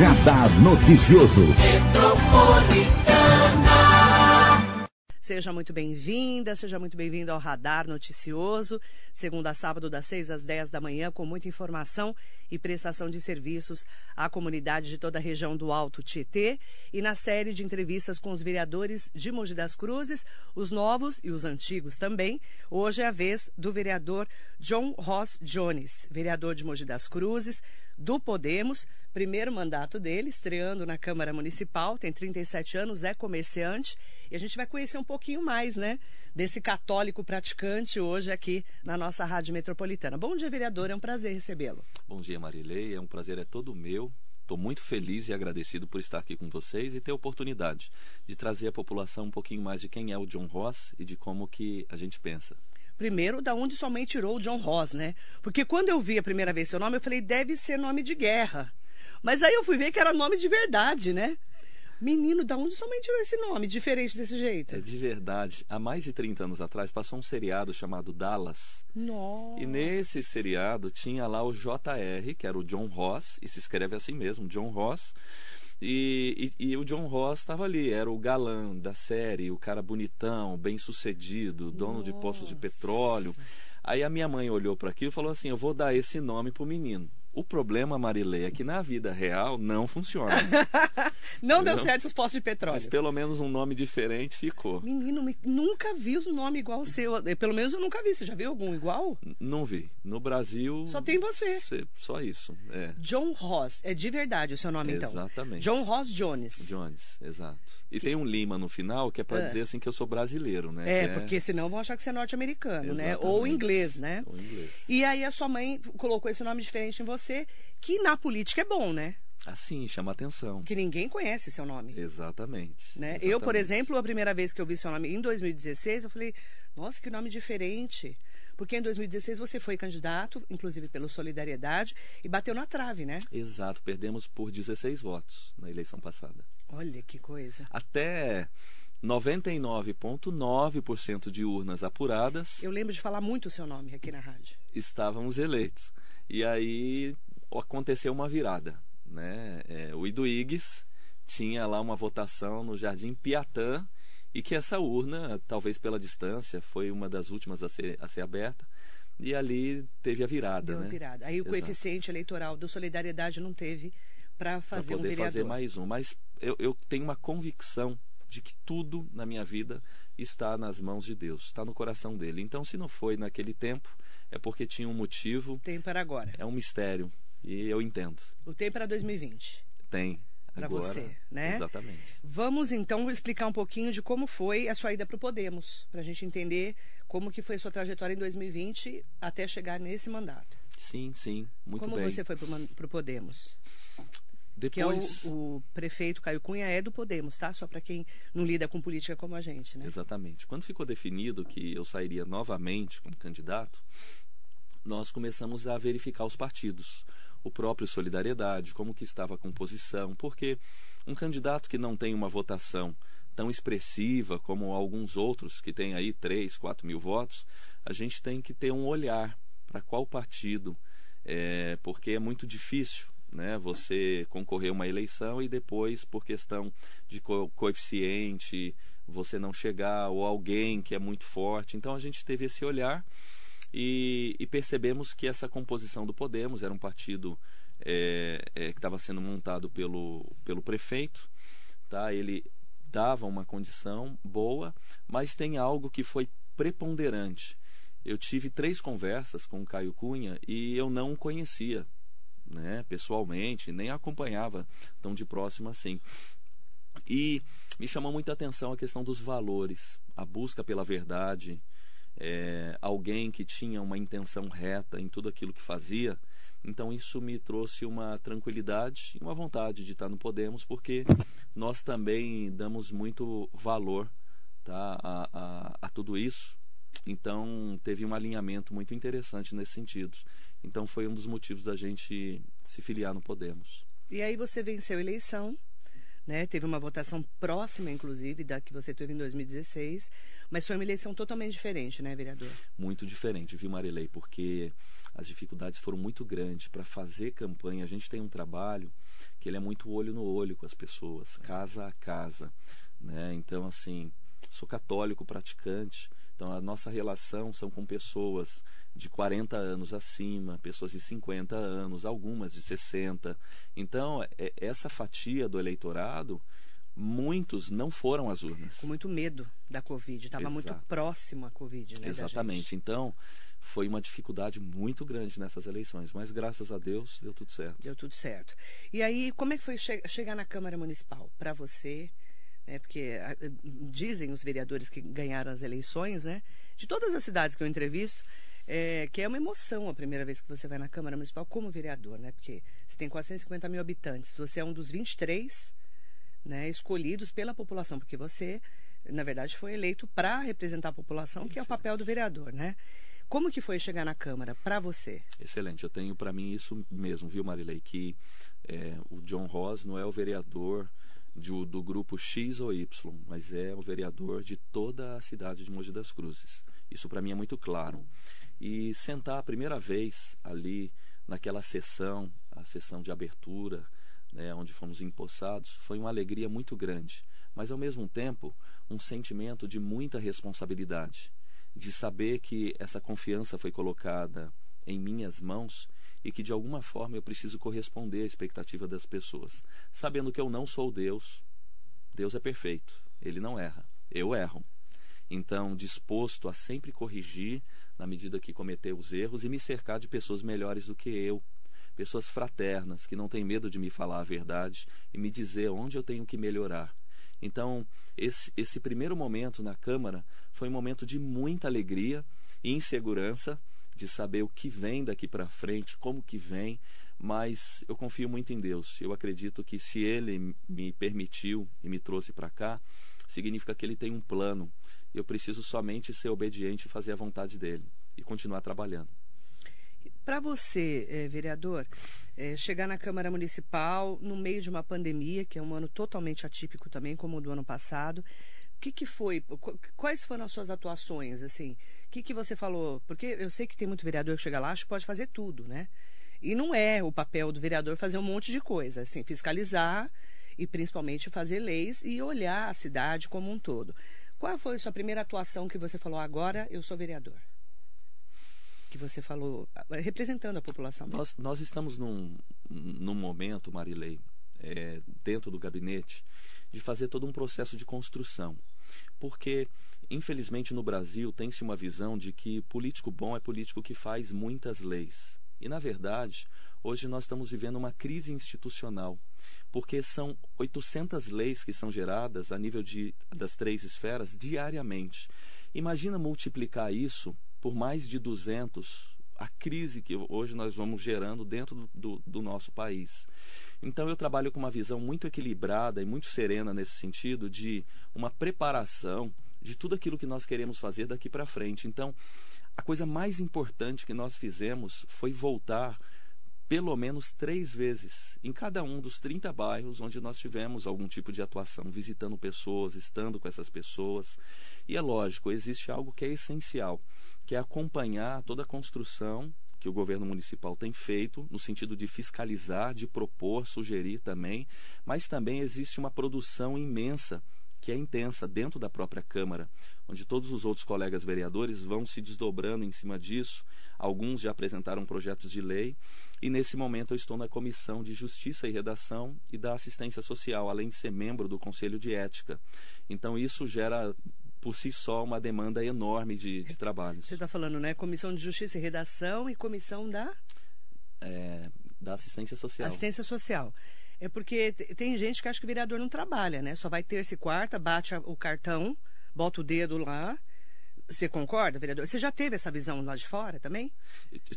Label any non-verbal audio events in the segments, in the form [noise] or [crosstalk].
Radar Noticioso. Seja muito bem-vinda, seja muito bem-vindo ao Radar Noticioso, segunda a sábado, das 6 às 10 da manhã, com muita informação e prestação de serviços à comunidade de toda a região do Alto Tietê e na série de entrevistas com os vereadores de Mogi das Cruzes, os novos e os antigos também. Hoje é a vez do vereador John Ross Jones, vereador de Mogi das Cruzes, do Podemos, primeiro mandato dele, estreando na Câmara Municipal, tem 37 anos, é comerciante, e a gente vai conhecer um pouquinho mais, né, desse católico praticante hoje aqui na nossa Rádio Metropolitana. Bom dia, vereador, é um prazer recebê-lo. Bom dia, Marilei, é um prazer, é todo meu. Estou muito feliz e agradecido por estar aqui com vocês e ter a oportunidade de trazer à população um pouquinho mais de quem é o John Ross e de como que a gente pensa. Primeiro, da onde sua mãe tirou o John Ross, né? Porque quando eu vi a primeira vez seu nome, eu falei, deve ser nome de guerra. Mas aí eu fui ver que era nome de verdade, né? Menino, da onde sua mãe tirou esse nome diferente desse jeito? É de verdade. Há mais de 30 anos atrás passou um seriado chamado Dallas. Nossa. E nesse seriado tinha lá o JR, que era o John Ross, e se escreve assim mesmo, John Ross. E, e, e, o John Ross estava ali, era o galã da série, o cara bonitão, bem sucedido, dono Nossa. de postos de petróleo. Aí a minha mãe olhou para aquilo e falou assim: Eu vou dar esse nome pro menino. O problema, Marilei, é que na vida real não funciona. [laughs] não deu certo os postos de petróleo. Mas pelo menos um nome diferente ficou. Menino, nunca vi um nome igual ao seu. Pelo menos eu nunca vi. Você já viu algum igual? N não vi. No Brasil. Só tem você. Só isso. É. John Ross. É de verdade o seu nome, então? Exatamente. John Ross Jones. Jones, exato. E que... tem um Lima no final que é para é. dizer assim que eu sou brasileiro, né? É, é... porque senão vão achar que você é norte-americano, né? Ou inglês, né? Ou inglês. E aí a sua mãe colocou esse nome diferente em você que na política é bom, né? Assim, chama atenção. Que ninguém conhece seu nome. Exatamente, né? exatamente. Eu, por exemplo, a primeira vez que eu vi seu nome em 2016, eu falei, nossa, que nome diferente. Porque em 2016 você foi candidato, inclusive pelo Solidariedade, e bateu na trave, né? Exato, perdemos por 16 votos na eleição passada. Olha que coisa. Até 99,9% de urnas apuradas. Eu lembro de falar muito o seu nome aqui na rádio. Estávamos eleitos. E aí aconteceu uma virada. Né? É, o Iduígues tinha lá uma votação no Jardim Piatã e que essa urna, talvez pela distância, foi uma das últimas a ser, a ser aberta. E ali teve a virada, Deu né? virada. Aí o Exato. coeficiente eleitoral do Solidariedade não teve para fazer pra poder um vereador. fazer mais um. Mas eu, eu tenho uma convicção de que tudo na minha vida está nas mãos de Deus, está no coração dele. Então, se não foi naquele tempo, é porque tinha um motivo. Tem para agora. É um mistério. E eu entendo. O tempo para 2020. Tem. Para você, né? Exatamente. Vamos então explicar um pouquinho de como foi a sua ida para o Podemos, para a gente entender como que foi a sua trajetória em 2020 até chegar nesse mandato. Sim, sim, muito como bem. Como você foi para o Podemos? Depois... Que é o, o, prefeito Caio Cunha é do Podemos, tá? Só para quem não lida com política como a gente, né? Exatamente. Quando ficou definido que eu sairia novamente como candidato, nós começamos a verificar os partidos o próprio Solidariedade, como que estava a composição, porque um candidato que não tem uma votação tão expressiva como alguns outros, que tem aí 3, 4 mil votos, a gente tem que ter um olhar para qual partido, é, porque é muito difícil né, você concorrer a uma eleição e depois, por questão de co coeficiente, você não chegar, ou alguém que é muito forte. Então a gente teve esse olhar e, e percebemos que essa composição do Podemos era um partido é, é, que estava sendo montado pelo, pelo prefeito, tá? ele dava uma condição boa, mas tem algo que foi preponderante. Eu tive três conversas com o Caio Cunha e eu não o conhecia né, pessoalmente, nem acompanhava tão de próximo assim. E me chamou muita atenção a questão dos valores, a busca pela verdade, é, alguém que tinha uma intenção reta em tudo aquilo que fazia. Então isso me trouxe uma tranquilidade e uma vontade de estar no Podemos, porque nós também damos muito valor tá, a, a, a tudo isso. Então teve um alinhamento muito interessante nesse sentido. Então foi um dos motivos da gente se filiar no Podemos. E aí você venceu a eleição, né? Teve uma votação próxima, inclusive, da que você teve em 2016, mas foi uma eleição totalmente diferente, né, vereador? Muito diferente, viu, Marilei? Porque as dificuldades foram muito grandes para fazer campanha. A gente tem um trabalho que ele é muito olho no olho com as pessoas, casa a casa, né? Então, assim, sou católico praticante, então a nossa relação são com pessoas de 40 anos acima, pessoas de 50 anos, algumas de 60. Então, é, essa fatia do eleitorado, muitos não foram às urnas. Com muito medo da Covid, estava muito próximo à Covid, né? Exatamente. Então, foi uma dificuldade muito grande nessas eleições, mas graças a Deus deu tudo certo. Deu tudo certo. E aí, como é que foi che chegar na Câmara Municipal para você? Né, porque dizem os vereadores que ganharam as eleições, né? De todas as cidades que eu entrevisto, é, que é uma emoção a primeira vez que você vai na Câmara Municipal como vereador, né? Porque você tem 450 mil habitantes, você é um dos 23 né, escolhidos pela população, porque você, na verdade, foi eleito para representar a população, que é o papel do vereador, né? Como que foi chegar na Câmara para você? Excelente, eu tenho para mim isso mesmo, viu, Marilei, que é, o John Ross não é o vereador de, do grupo X ou Y, mas é o vereador de toda a cidade de Mogi das Cruzes. Isso para mim é muito claro e sentar a primeira vez ali naquela sessão, a sessão de abertura, né, onde fomos empossados, foi uma alegria muito grande, mas ao mesmo tempo um sentimento de muita responsabilidade, de saber que essa confiança foi colocada em minhas mãos e que de alguma forma eu preciso corresponder à expectativa das pessoas, sabendo que eu não sou Deus. Deus é perfeito, ele não erra, eu erro. Então, disposto a sempre corrigir na medida que cometeu os erros e me cercar de pessoas melhores do que eu, pessoas fraternas que não têm medo de me falar a verdade e me dizer onde eu tenho que melhorar. Então, esse, esse primeiro momento na Câmara foi um momento de muita alegria e insegurança de saber o que vem daqui para frente, como que vem, mas eu confio muito em Deus. Eu acredito que se Ele me permitiu e me trouxe para cá, significa que Ele tem um plano eu preciso somente ser obediente e fazer a vontade dele e continuar trabalhando. Para você, eh, vereador, eh, chegar na Câmara Municipal no meio de uma pandemia, que é um ano totalmente atípico também, como o do ano passado, o que, que foi? Quais foram as suas atuações? Assim, o que, que você falou? Porque eu sei que tem muito vereador que chega lá, acho que pode fazer tudo, né? E não é o papel do vereador fazer um monte de coisa, assim, fiscalizar e principalmente fazer leis e olhar a cidade como um todo. Qual foi a sua primeira atuação que você falou, agora eu sou vereador? Que você falou, representando a população. Nós, nós estamos num, num momento, Marilei, é, dentro do gabinete, de fazer todo um processo de construção. Porque, infelizmente, no Brasil tem-se uma visão de que político bom é político que faz muitas leis. E, na verdade, hoje nós estamos vivendo uma crise institucional porque são 800 leis que são geradas a nível de, das três esferas diariamente. Imagina multiplicar isso por mais de 200, a crise que hoje nós vamos gerando dentro do, do, do nosso país. Então eu trabalho com uma visão muito equilibrada e muito serena nesse sentido de uma preparação de tudo aquilo que nós queremos fazer daqui para frente. Então, a coisa mais importante que nós fizemos foi voltar pelo menos três vezes em cada um dos 30 bairros onde nós tivemos algum tipo de atuação, visitando pessoas, estando com essas pessoas. E é lógico, existe algo que é essencial, que é acompanhar toda a construção que o governo municipal tem feito, no sentido de fiscalizar, de propor, sugerir também, mas também existe uma produção imensa que é intensa dentro da própria Câmara, onde todos os outros colegas vereadores vão se desdobrando em cima disso. Alguns já apresentaram projetos de lei e nesse momento eu estou na Comissão de Justiça e Redação e da Assistência Social, além de ser membro do Conselho de Ética. Então isso gera por si só uma demanda enorme de, de trabalhos. Você está falando, né? Comissão de Justiça e Redação e Comissão da é, da Assistência Social. Assistência Social. É porque tem gente que acha que o vereador não trabalha, né? Só vai terça e quarta, bate o cartão, bota o dedo lá, Você concorda, vereador? Você já teve essa visão lá de fora também?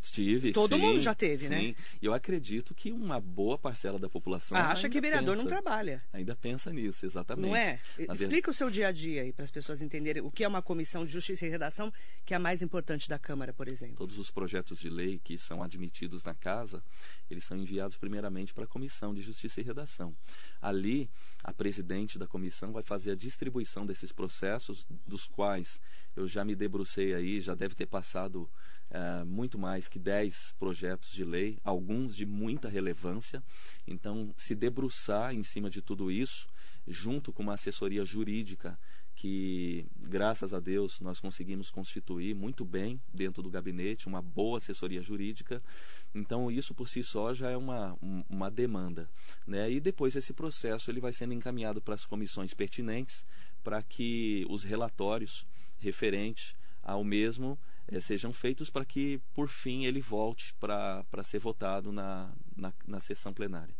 Tive. Todo sim, mundo já teve, sim. né? Sim. Eu acredito que uma boa parcela da população. acha que vereador pensa, não trabalha. Ainda pensa nisso, exatamente. Não é? Na Explica verdade, o seu dia a dia aí para as pessoas entenderem o que é uma comissão de justiça e redação, que é a mais importante da Câmara, por exemplo. Todos os projetos de lei que são admitidos na casa, eles são enviados primeiramente para a Comissão de Justiça e Redação. Ali, a presidente da comissão vai fazer a distribuição desses processos, dos quais eu já me debrucei aí, já deve ter passado uh, muito mais que 10 projetos de lei, alguns de muita relevância. Então, se debruçar em cima de tudo isso, junto com uma assessoria jurídica que, graças a Deus, nós conseguimos constituir muito bem dentro do gabinete, uma boa assessoria jurídica. Então, isso por si só já é uma, uma demanda. Né? E depois esse processo ele vai sendo encaminhado para as comissões pertinentes para que os relatórios referentes ao mesmo eh, sejam feitos para que, por fim, ele volte para ser votado na, na, na sessão plenária.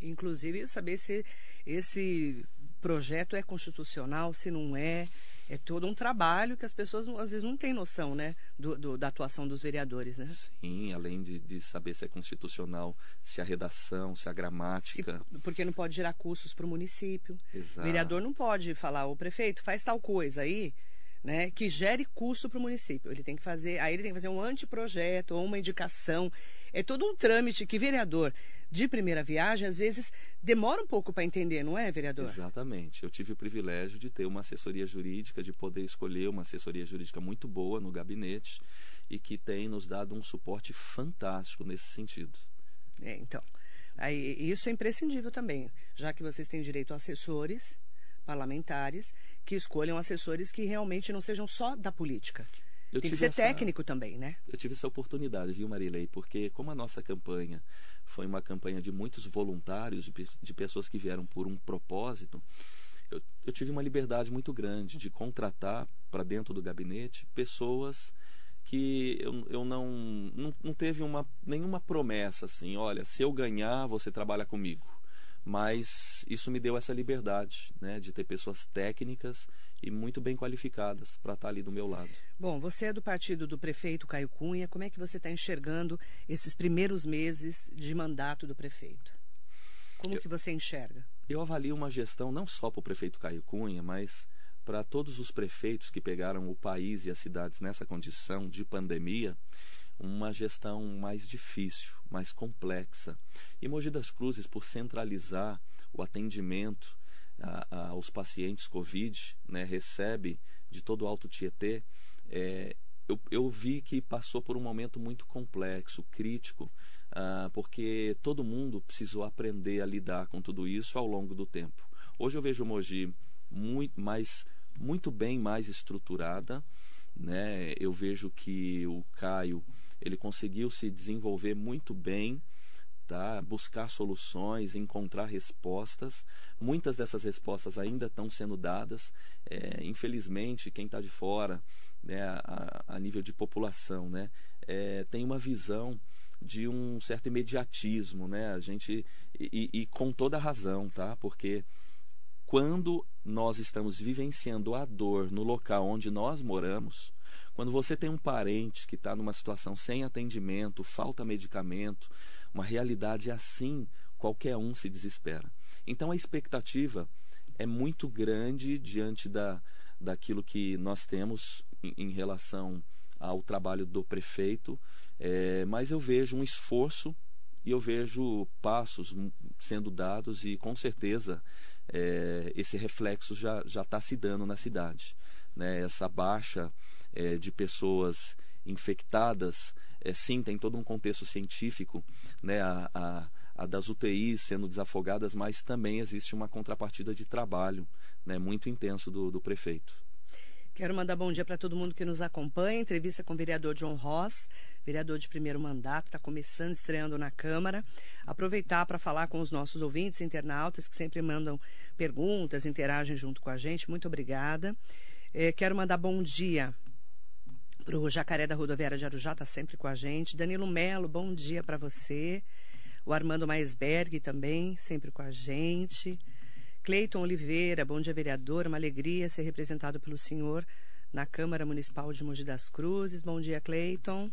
Inclusive, saber se esse projeto é constitucional, se não é. É todo um trabalho que as pessoas às vezes não têm noção, né? Do, do, da atuação dos vereadores, né? Sim, além de, de, saber se é constitucional, se a redação, se a gramática. Se, porque não pode gerar custos para o município. Exato. O vereador não pode falar, o prefeito faz tal coisa aí né, que gere custo para o município. Ele tem que fazer, aí ele tem que fazer um anteprojeto ou uma indicação. É todo um trâmite que vereador de primeira viagem às vezes demora um pouco para entender, não é, vereador? Exatamente. Eu tive o privilégio de ter uma assessoria jurídica, de poder escolher uma assessoria jurídica muito boa no gabinete e que tem nos dado um suporte fantástico nesse sentido. É, então, aí, isso é imprescindível também, já que vocês têm direito a assessores parlamentares que escolham assessores que realmente não sejam só da política. Eu Tem que ser essa, técnico também, né? Eu tive essa oportunidade, viu, Marilei? Porque como a nossa campanha foi uma campanha de muitos voluntários, de, de pessoas que vieram por um propósito, eu, eu tive uma liberdade muito grande de contratar para dentro do gabinete pessoas que eu, eu não, não, não teve uma, nenhuma promessa assim, olha, se eu ganhar, você trabalha comigo mas isso me deu essa liberdade né, de ter pessoas técnicas e muito bem qualificadas para estar ali do meu lado. Bom, você é do partido do prefeito Caio Cunha. Como é que você está enxergando esses primeiros meses de mandato do prefeito? Como eu, que você enxerga? Eu avalio uma gestão não só para o prefeito Caio Cunha, mas para todos os prefeitos que pegaram o país e as cidades nessa condição de pandemia uma gestão mais difícil, mais complexa. E Mogi das Cruzes, por centralizar o atendimento a, a, aos pacientes Covid, né, recebe de todo o Alto Tietê, é, eu, eu, vi que passou por um momento muito complexo, crítico, uh, porque todo mundo precisou aprender a lidar com tudo isso ao longo do tempo. Hoje eu vejo Mogi muito, mais, muito bem mais estruturada, né? eu vejo que o Caio ele conseguiu se desenvolver muito bem, tá? buscar soluções, encontrar respostas. Muitas dessas respostas ainda estão sendo dadas. É, infelizmente, quem está de fora, né, a, a, nível de população, né, é, tem uma visão de um certo imediatismo, né? A gente e, e, com toda razão, tá? Porque quando nós estamos vivenciando a dor no local onde nós moramos, quando você tem um parente que está numa situação sem atendimento, falta medicamento, uma realidade assim, qualquer um se desespera. Então a expectativa é muito grande diante da, daquilo que nós temos em, em relação ao trabalho do prefeito, é, mas eu vejo um esforço e eu vejo passos sendo dados e com certeza é, esse reflexo já está se dando na cidade. Né? Essa baixa é, de pessoas infectadas, é, sim, tem todo um contexto científico, né, a, a, a, das UTIs sendo desafogadas, mas também existe uma contrapartida de trabalho né, muito intenso do, do prefeito. Quero mandar bom dia para todo mundo que nos acompanha. Entrevista com o vereador John Ross, vereador de primeiro mandato, está começando, estreando na Câmara. Aproveitar para falar com os nossos ouvintes, internautas, que sempre mandam perguntas, interagem junto com a gente. Muito obrigada. É, quero mandar bom dia o Jacaré da Rodoviária de Arujá, está sempre com a gente. Danilo Melo, bom dia para você. O Armando Maisberg também, sempre com a gente. Cleiton Oliveira, bom dia, vereador. Uma alegria ser representado pelo senhor na Câmara Municipal de Mogi das Cruzes. Bom dia, Cleiton.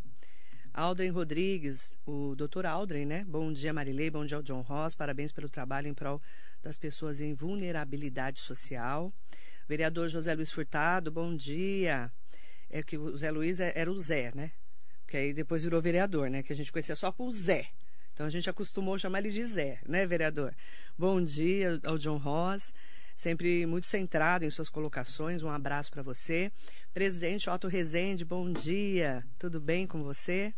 Aldrin Rodrigues, o doutor Aldrin, né? Bom dia, Marilei. Bom dia ao John Ross. Parabéns pelo trabalho em prol das pessoas em vulnerabilidade social. Vereador José Luiz Furtado, bom dia. É que o Zé Luiz é, era o Zé, né? Que aí depois virou vereador, né? Que a gente conhecia só por Zé. Então a gente acostumou chamar ele de Zé, né, vereador? Bom dia ao John Ross sempre muito centrado em suas colocações. Um abraço para você. Presidente Otto Rezende, bom dia. Tudo bem com você?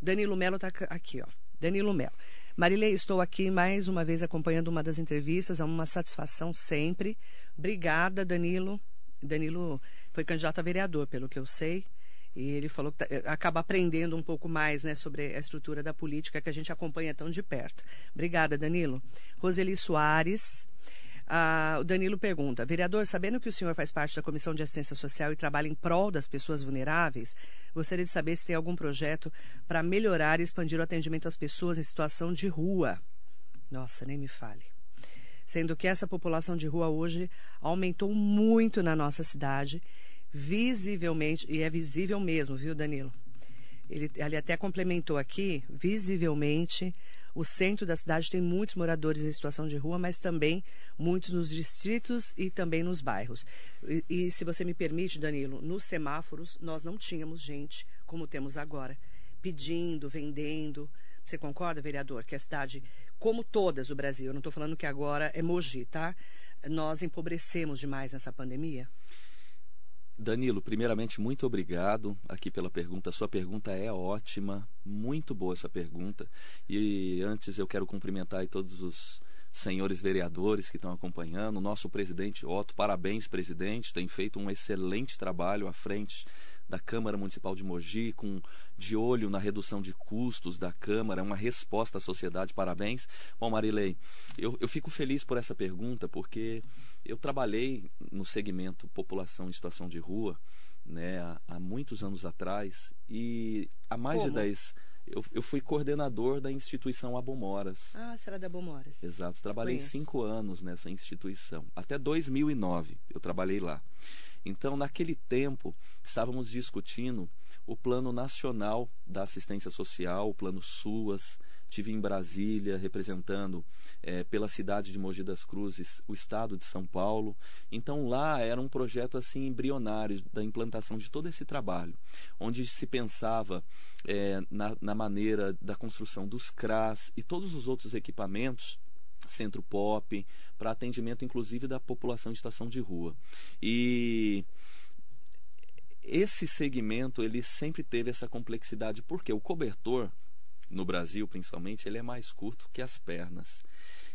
Danilo Melo está aqui, ó. Danilo Melo. Marilei, estou aqui mais uma vez acompanhando uma das entrevistas. É uma satisfação sempre. Obrigada, Danilo. Danilo foi candidato a vereador, pelo que eu sei. E ele falou que tá, eh, acaba aprendendo um pouco mais né, sobre a estrutura da política que a gente acompanha tão de perto. Obrigada, Danilo. Roseli Soares. Ah, o Danilo pergunta: Vereador, sabendo que o senhor faz parte da Comissão de Assistência Social e trabalha em prol das pessoas vulneráveis, gostaria de saber se tem algum projeto para melhorar e expandir o atendimento às pessoas em situação de rua. Nossa, nem me fale. Sendo que essa população de rua hoje aumentou muito na nossa cidade, visivelmente, e é visível mesmo, viu, Danilo? Ele, ele até complementou aqui, visivelmente, o centro da cidade tem muitos moradores em situação de rua, mas também muitos nos distritos e também nos bairros. E, e se você me permite, Danilo, nos semáforos nós não tínhamos gente como temos agora, pedindo, vendendo. Você concorda, vereador, que a cidade, como todas o Brasil, eu não estou falando que agora é Mogi, tá? Nós empobrecemos demais nessa pandemia? Danilo, primeiramente, muito obrigado aqui pela pergunta. Sua pergunta é ótima, muito boa essa pergunta. E antes eu quero cumprimentar todos os senhores vereadores que estão acompanhando, nosso presidente Otto, parabéns, presidente, tem feito um excelente trabalho à frente da Câmara Municipal de Mogi, com de olho na redução de custos da Câmara, uma resposta à sociedade, parabéns. Bom, Marilei, eu, eu fico feliz por essa pergunta, porque eu trabalhei no segmento população em situação de rua né, há, há muitos anos atrás e há mais Como? de 10 eu, eu fui coordenador da instituição Abomoras. Ah, será da Abomoras. Exato. Trabalhei cinco anos nessa instituição. Até 2009 eu trabalhei lá. Então, naquele tempo, estávamos discutindo o Plano Nacional da Assistência Social, o Plano SUAS, Tive em Brasília representando é, pela cidade de Mogi das Cruzes o estado de São Paulo. Então lá era um projeto assim embrionário da implantação de todo esse trabalho, onde se pensava é, na, na maneira da construção dos CRAS e todos os outros equipamentos centro pop, para atendimento inclusive da população em situação de rua. E esse segmento ele sempre teve essa complexidade porque o cobertor no Brasil principalmente, ele é mais curto que as pernas.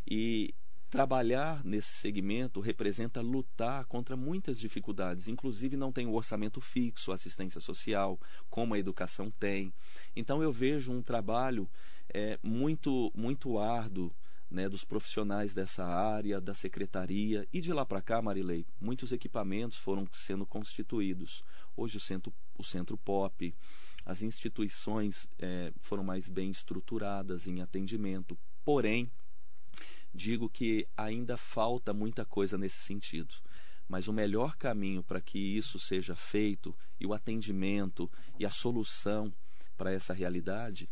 E trabalhar nesse segmento representa lutar contra muitas dificuldades, inclusive não tem o orçamento fixo, assistência social, como a educação tem. Então eu vejo um trabalho é, muito, muito árduo né, dos profissionais dessa área, da secretaria e de lá para cá, Marilei, muitos equipamentos foram sendo constituídos. Hoje o centro, o centro POP, as instituições é, foram mais bem estruturadas em atendimento, porém, digo que ainda falta muita coisa nesse sentido. Mas o melhor caminho para que isso seja feito e o atendimento e a solução para essa realidade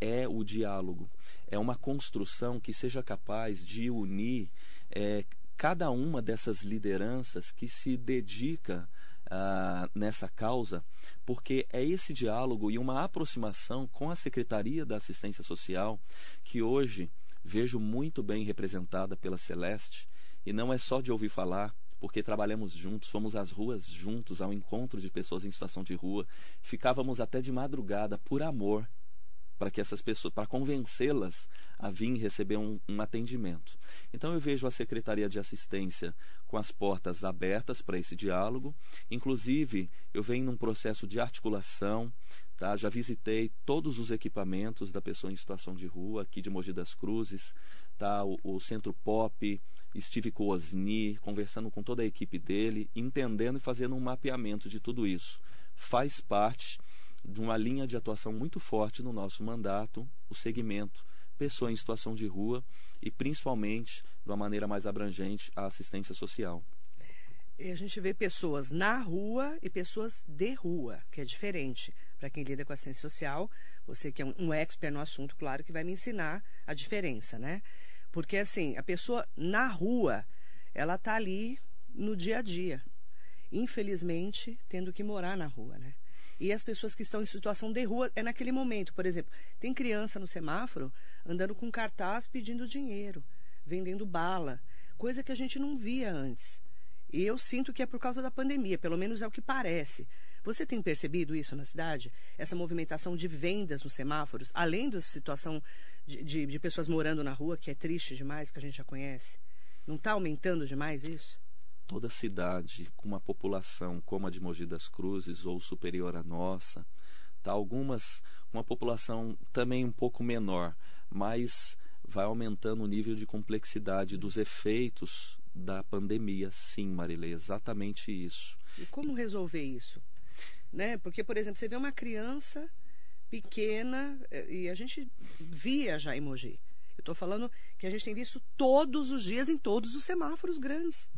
é o diálogo. É uma construção que seja capaz de unir é, cada uma dessas lideranças que se dedica uh, nessa causa, porque é esse diálogo e uma aproximação com a Secretaria da Assistência Social que hoje vejo muito bem representada pela Celeste, e não é só de ouvir falar, porque trabalhamos juntos, fomos às ruas juntos ao encontro de pessoas em situação de rua, ficávamos até de madrugada por amor para que essas pessoas, para convencê-las a vir receber um, um, atendimento. Então eu vejo a Secretaria de Assistência com as portas abertas para esse diálogo. Inclusive, eu venho num processo de articulação, tá? Já visitei todos os equipamentos da pessoa em situação de rua aqui de Mogi das Cruzes, tá? O, o Centro Pop, estive com o Osni, conversando com toda a equipe dele, entendendo e fazendo um mapeamento de tudo isso. Faz parte de uma linha de atuação muito forte no nosso mandato, o segmento pessoa em situação de rua e principalmente, de uma maneira mais abrangente, a assistência social. E a gente vê pessoas na rua e pessoas de rua, que é diferente. Para quem lida com a social, você que é um, um expert no assunto, claro que vai me ensinar a diferença, né? Porque assim, a pessoa na rua, ela está ali no dia a dia. Infelizmente, tendo que morar na rua, né? E as pessoas que estão em situação de rua é naquele momento. Por exemplo, tem criança no semáforo andando com cartaz pedindo dinheiro, vendendo bala, coisa que a gente não via antes. E eu sinto que é por causa da pandemia, pelo menos é o que parece. Você tem percebido isso na cidade? Essa movimentação de vendas nos semáforos, além da situação de, de, de pessoas morando na rua, que é triste demais, que a gente já conhece? Não está aumentando demais isso? Toda cidade com uma população como a de Mogi das Cruzes ou superior à nossa, tá algumas com uma população também um pouco menor, mas vai aumentando o nível de complexidade dos efeitos da pandemia, sim, Marilei, exatamente isso. E como resolver isso? Né? Porque, por exemplo, você vê uma criança pequena, eh, e a gente via já emoji. Eu estou falando que a gente tem visto todos os dias em todos os semáforos grandes.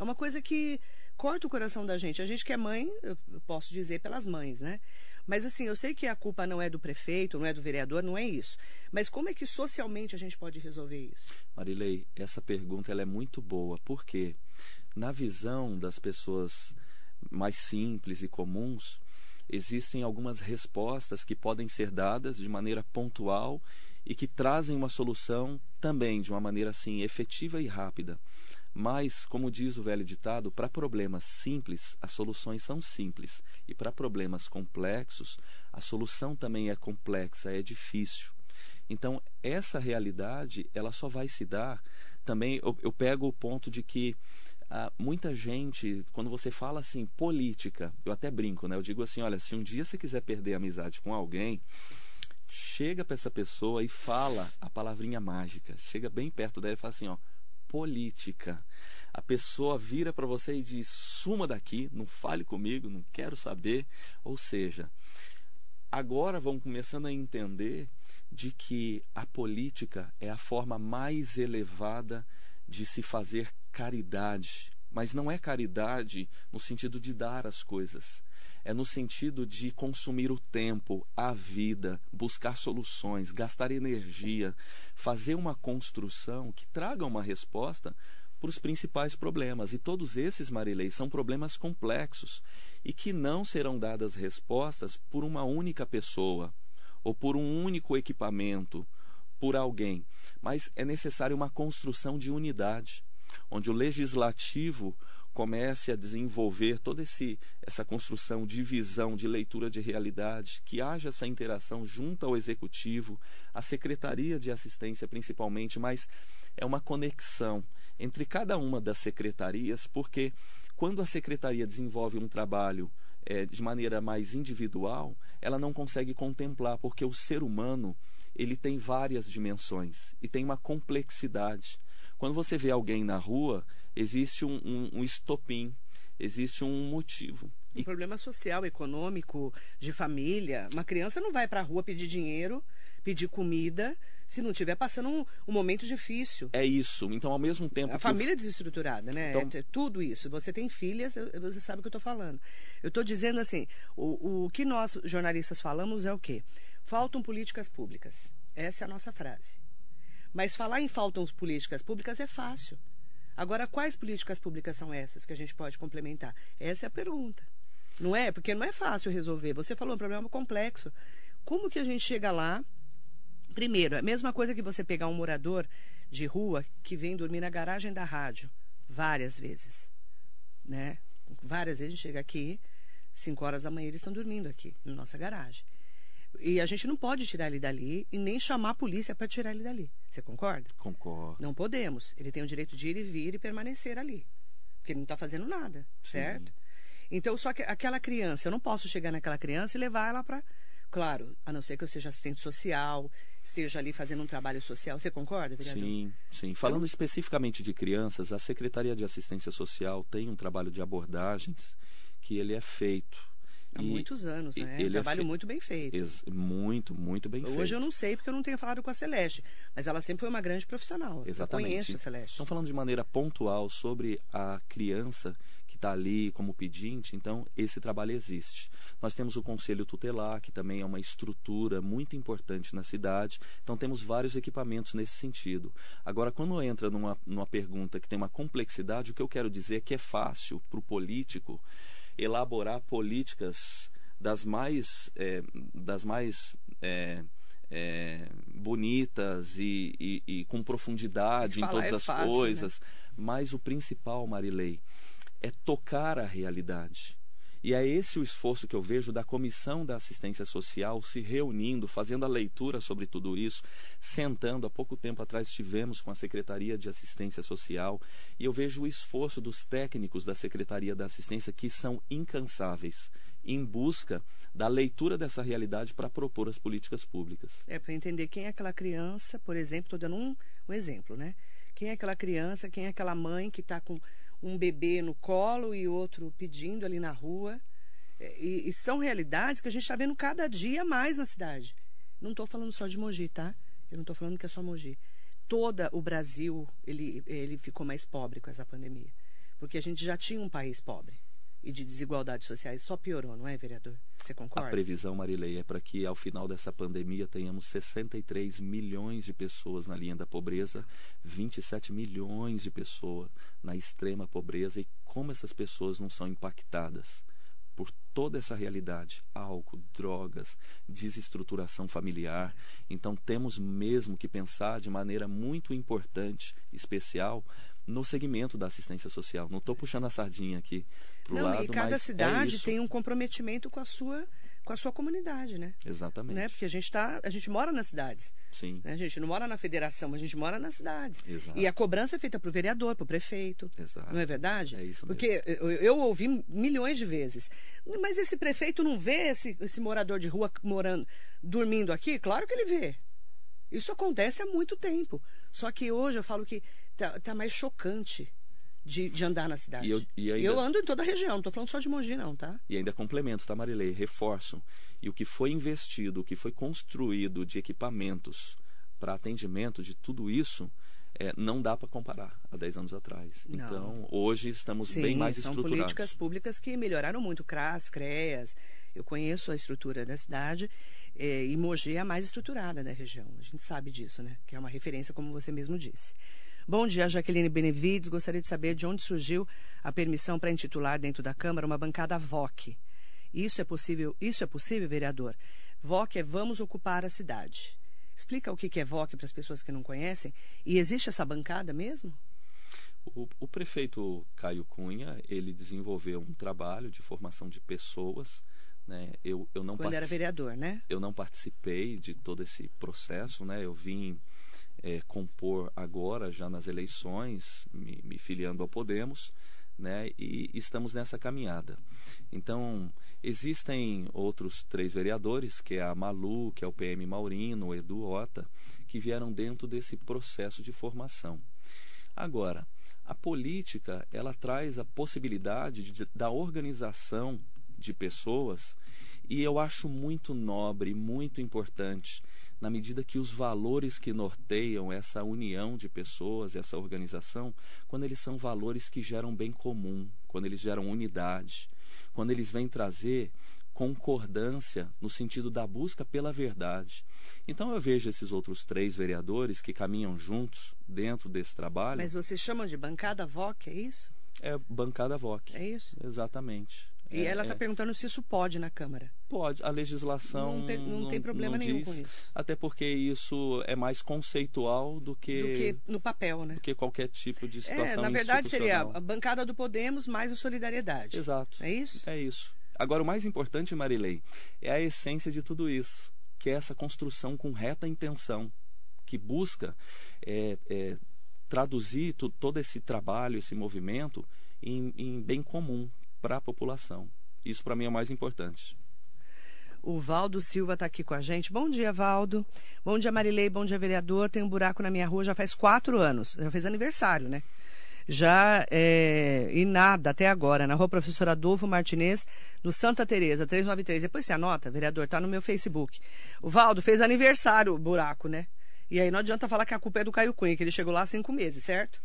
É uma coisa que corta o coração da gente. A gente que é mãe, eu posso dizer pelas mães, né? Mas assim, eu sei que a culpa não é do prefeito, não é do vereador, não é isso. Mas como é que socialmente a gente pode resolver isso? Marilei, essa pergunta ela é muito boa, porque na visão das pessoas mais simples e comuns, existem algumas respostas que podem ser dadas de maneira pontual e que trazem uma solução também de uma maneira assim efetiva e rápida. Mas, como diz o velho ditado, para problemas simples, as soluções são simples. E para problemas complexos, a solução também é complexa, é difícil. Então, essa realidade, ela só vai se dar também. Eu, eu pego o ponto de que ah, muita gente, quando você fala assim, política, eu até brinco, né? Eu digo assim: olha, se um dia você quiser perder a amizade com alguém, chega para essa pessoa e fala a palavrinha mágica. Chega bem perto dela e fala assim: ó política. A pessoa vira para você e diz: suma daqui, não fale comigo, não quero saber. Ou seja, agora vão começando a entender de que a política é a forma mais elevada de se fazer caridade. Mas não é caridade no sentido de dar as coisas é no sentido de consumir o tempo, a vida, buscar soluções, gastar energia, fazer uma construção que traga uma resposta para os principais problemas. E todos esses, Marilei, são problemas complexos e que não serão dadas respostas por uma única pessoa ou por um único equipamento, por alguém. Mas é necessário uma construção de unidade, onde o legislativo comece a desenvolver toda esse, essa construção de visão, de leitura de realidade, que haja essa interação junto ao executivo, à secretaria de assistência principalmente, mas é uma conexão entre cada uma das secretarias, porque quando a secretaria desenvolve um trabalho é, de maneira mais individual, ela não consegue contemplar, porque o ser humano ele tem várias dimensões e tem uma complexidade. Quando você vê alguém na rua, existe um, um, um estopim, existe um motivo. Um e... problema social, econômico, de família. Uma criança não vai para a rua pedir dinheiro, pedir comida, se não estiver passando um, um, momento difícil. É isso. Então, ao mesmo tempo. A família eu... desestruturada, né? Então... É, tudo isso. Você tem filhas, você sabe o que eu estou falando. Eu estou dizendo assim: o, o que nós, jornalistas, falamos é o quê? Faltam políticas públicas. Essa é a nossa frase. Mas falar em faltam políticas públicas é fácil. Agora, quais políticas públicas são essas que a gente pode complementar? Essa é a pergunta. Não é? Porque não é fácil resolver. Você falou um problema complexo. Como que a gente chega lá? Primeiro, a mesma coisa que você pegar um morador de rua que vem dormir na garagem da rádio, várias vezes. Né? Várias vezes a gente chega aqui, 5 horas da manhã eles estão dormindo aqui, na nossa garagem. E a gente não pode tirar ele dali e nem chamar a polícia para tirar ele dali. Você concorda? Concordo. Não podemos. Ele tem o direito de ir e vir e permanecer ali. Porque ele não está fazendo nada, Sim. certo? Então, só que aquela criança, eu não posso chegar naquela criança e levar ela para. Claro, a não ser que eu seja assistente social, esteja ali fazendo um trabalho social. Você concorda, vereador? Sim, sim. Falando então, especificamente de crianças, a Secretaria de Assistência Social tem um trabalho de abordagens que ele é feito Há e, muitos anos, né? Ele trabalho é fe... muito bem feito. Ex muito, muito bem Hoje feito. Hoje eu não sei porque eu não tenho falado com a Celeste, mas ela sempre foi uma grande profissional. Exatamente. Eu conheço a Celeste. Estão falando de maneira pontual sobre a criança que está ali como pedinte, então esse trabalho existe. Nós temos o Conselho Tutelar, que também é uma estrutura muito importante na cidade, então temos vários equipamentos nesse sentido. Agora, quando entra numa, numa pergunta que tem uma complexidade, o que eu quero dizer é que é fácil para o político elaborar políticas das mais, é, das mais é, é, bonitas e, e, e, com profundidade em todas é as fácil, coisas. Né? Mas o principal, Marilei, é tocar a realidade. E é esse o esforço que eu vejo da Comissão da Assistência Social se reunindo, fazendo a leitura sobre tudo isso, sentando. Há pouco tempo atrás estivemos com a Secretaria de Assistência Social e eu vejo o esforço dos técnicos da Secretaria da Assistência que são incansáveis em busca da leitura dessa realidade para propor as políticas públicas. É para entender quem é aquela criança, por exemplo, estou dando um, um exemplo, né? Quem é aquela criança, quem é aquela mãe que está com um bebê no colo e outro pedindo ali na rua. É, e, e são realidades que a gente está vendo cada dia mais na cidade. Não estou falando só de Mogi, tá? Eu não estou falando que é só Mogi. Todo o Brasil ele, ele ficou mais pobre com essa pandemia. Porque a gente já tinha um país pobre e de desigualdades sociais só piorou, não é, vereador? Você concorda? A previsão, Marilei, é para que ao final dessa pandemia tenhamos 63 milhões de pessoas na linha da pobreza, 27 milhões de pessoas na extrema pobreza e como essas pessoas não são impactadas por toda essa realidade, álcool, drogas, desestruturação familiar. Então temos mesmo que pensar de maneira muito importante, especial, no segmento da assistência social. Não estou puxando a sardinha aqui para o lado, e cada mas cidade é tem um comprometimento com a sua com a sua comunidade, né? Exatamente. Né? Porque a gente tá, a gente mora nas cidades. Sim. Né? A gente não mora na federação, a gente mora nas cidades. Exato. E a cobrança é feita para o vereador, para o prefeito. Exato. Não é verdade? É isso mesmo. Porque eu, eu ouvi milhões de vezes. Mas esse prefeito não vê esse, esse morador de rua morando, dormindo aqui? Claro que ele vê. Isso acontece há muito tempo. Só que hoje eu falo que tá, tá mais chocante de, de andar na cidade. E eu, e ainda, Eu ando em toda a região, não estou falando só de Mogi, não, tá? e ainda complemento, tá, Marilei? Reforço. E o que foi investido, o que foi construído de equipamentos para atendimento de tudo isso, é, não dá para comparar há 10 anos atrás. Não. Então, hoje estamos Sim, bem mais são estruturados. políticas públicas que melhoraram muito. CRAS, CREAS, eu conheço a estrutura da cidade eh, e Mogi é a mais estruturada da região. A gente sabe disso, né? Que é uma referência, como você mesmo disse. Bom dia, Jaqueline Benevides. Gostaria de saber de onde surgiu a permissão para intitular dentro da Câmara uma bancada VOC. Isso é possível, isso é possível, vereador? VOC é Vamos Ocupar a Cidade. Explica o que é VOC para as pessoas que não conhecem. E existe essa bancada mesmo? O, o prefeito Caio Cunha, ele desenvolveu um trabalho de formação de pessoas. Né? Eu, eu, não Quando era vereador, né? eu não participei de todo esse processo, né? Eu vim é, compor agora, já nas eleições, me, me filiando ao Podemos, né? E estamos nessa caminhada. Então, existem outros três vereadores, que é a Malu, que é o PM Maurino, o Edu Ota, que vieram dentro desse processo de formação. Agora, a política, ela traz a possibilidade de, da organização de pessoas e eu acho muito nobre, muito importante, na medida que os valores que norteiam essa união de pessoas, essa organização, quando eles são valores que geram bem comum, quando eles geram unidade, quando eles vêm trazer concordância no sentido da busca pela verdade. Então eu vejo esses outros três vereadores que caminham juntos dentro desse trabalho. Mas vocês chamam de bancada VOC, é isso? É bancada VOC. É isso? Exatamente. E É- ela está é- perguntando se isso pode na Câmara. Pode, a legislação Não, tem- não tem problema nenhum diz, com isso. Até porque isso é mais conceitual do que, Do que no papel, né? do que qualquer tipo de situação É, na verdade seria a bancada do Podemos mais o Solidariedade. Exato. É isso? É isso. Agora, o mais importante, Marilei, é a essência de tudo isso, que é essa construção com reta intenção, que busca é, é, traduzir todo esse trabalho, esse movimento, em, em bem comum para a população. Isso, para mim, é o mais importante. O Valdo Silva está aqui com a gente. Bom dia, Valdo. Bom dia, Marilei. Bom dia, vereador. Tem um buraco na minha rua já faz quatro anos. Já fez aniversário, né? Já é, e nada até agora, na rua Professor Adolfo Martinez, no Santa Teresa, 393. Depois você anota, vereador, tá no meu Facebook. O Valdo fez aniversário, buraco, né? E aí não adianta falar que a culpa é do Caio Cunha, que ele chegou lá há cinco meses, certo?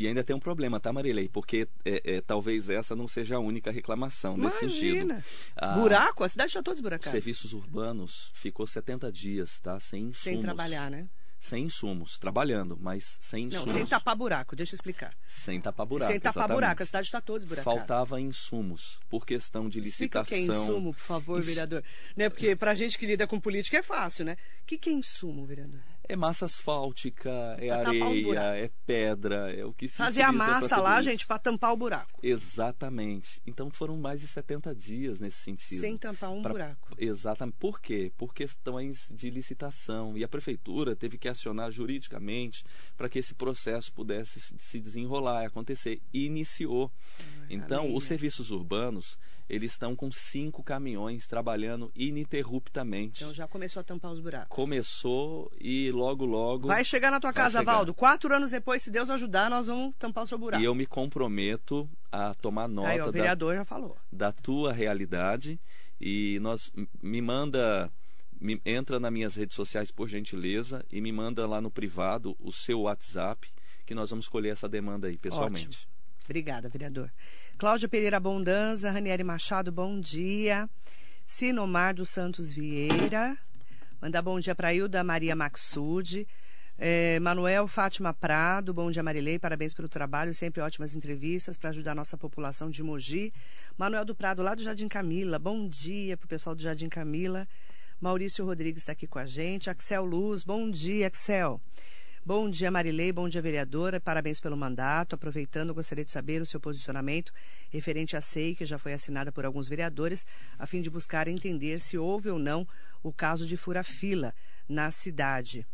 E ainda tem um problema, tá, Marilei? Porque é, é, talvez essa não seja a única reclamação nesse Imagina. sentido. Ah, Buraco? A cidade está toda esburacada. Serviços urbanos ficou 70 dias, tá? Sem insumos. Sem trabalhar, né? sem insumos, trabalhando, mas sem insumos. Não, sem tapar buraco, deixa eu explicar. Sem tapar buraco. Sem tapar exatamente. buraco, a cidade está toda esburacada. Faltava insumos, por questão de licitação. Explica o que é insumo, por favor, vereador. Né? Porque pra gente que lida com política é fácil, né? O que, que é insumo, vereador? É massa asfáltica, é pra areia, é pedra, é o que se Fazer a massa lá, isso. gente, para tampar o buraco. Exatamente. Então foram mais de 70 dias nesse sentido. Sem tampar um pra... buraco. Exatamente. Por quê? Por questões de licitação. E a prefeitura teve que acionar juridicamente para que esse processo pudesse se desenrolar e acontecer. E iniciou. então, os serviços urbanos eles estão com cinco caminhões trabalhando ininterruptamente. Então já começou a tampar os buracos. Começou e logo, logo. Vai chegar na tua casa, chegar. Valdo. Quatro anos depois, se Deus ajudar, nós vamos tampar o seu buraco. E eu me comprometo a tomar nota. Aí, o vereador da, já falou. Da tua realidade. E nós me manda. Me, entra nas minhas redes sociais, por gentileza, e me manda lá no privado o seu WhatsApp, que nós vamos colher essa demanda aí pessoalmente. Ótimo. Obrigada, vereador. Cláudia Pereira Bondanza, Ranieri Machado, bom dia. Sinomar dos Santos Vieira, manda bom dia para Hilda Maria Maxud. É, Manuel Fátima Prado, bom dia Marilei, parabéns pelo trabalho, sempre ótimas entrevistas para ajudar a nossa população de Mogi. Manuel do Prado, lá do Jardim Camila, bom dia para o pessoal do Jardim Camila. Maurício Rodrigues está aqui com a gente. Axel Luz, bom dia, Axel. Bom dia, Marilei. Bom dia, vereadora. Parabéns pelo mandato. Aproveitando, gostaria de saber o seu posicionamento referente à SEI, que já foi assinada por alguns vereadores, a fim de buscar entender se houve ou não o caso de fura-fila na cidade,